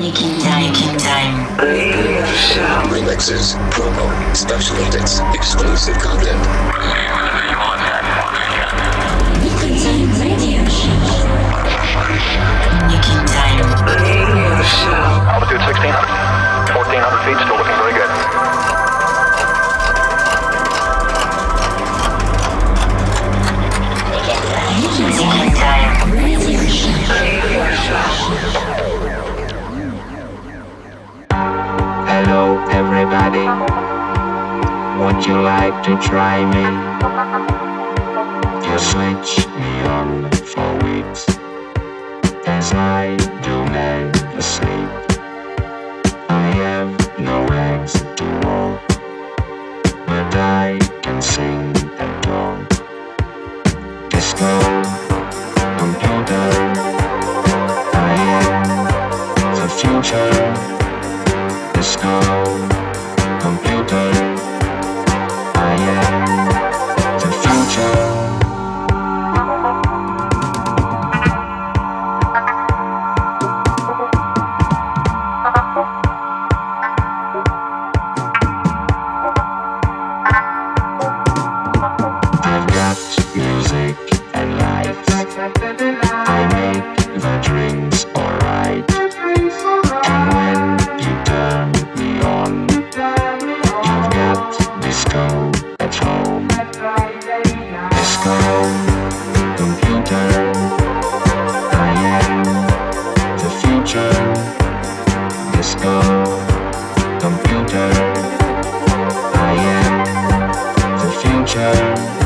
Nick In Time. Nick In Time. Remixes, promo, special edits, exclusive content. Nick In Time Radio Show. Nick In Time Radio Show. Altitude 1600. 1400 feet, still looking very good. body. Would you like to try me? You switch me on for weeks as I do now. Yeah.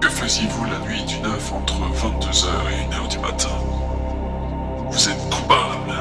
Que faisiez-vous la nuit du 9 entre 22h et 1h du matin? Vous êtes coupable.